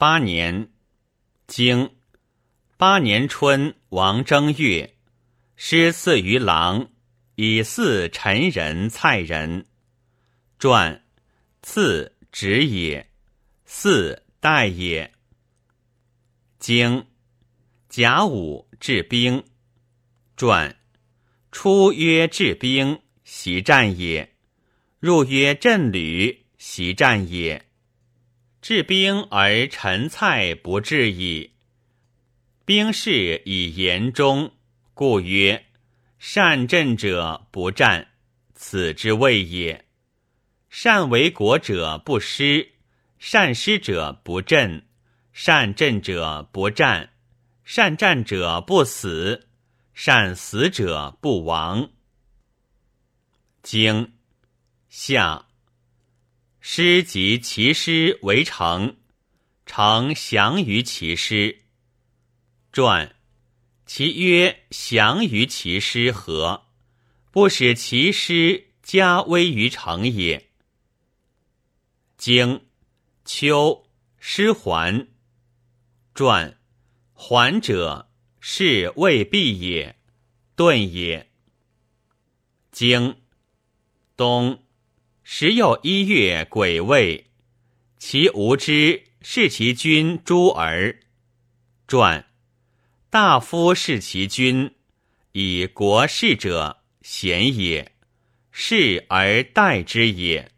八年，经八年春，王正月，师赐于郎，以祀陈人、蔡人。传，赐职也，祀代也。经甲午治兵。传，出曰治兵，习战也；入曰镇旅，习战也。治兵而陈蔡不治矣。兵士以言中，故曰：善阵者不战，此之谓也。善为国者不失，善失者不振，善阵者不战，善战者不死，善死者不亡。经下。师及其师为城，城降于其师。传，其曰降于其师何？不使其师加威于城也。经，秋师还。传，还者是未必也，遁也。经，冬。时又一月癸未，其无知视其君诸儿。传大夫视其君，以国事者贤也，事而待之也。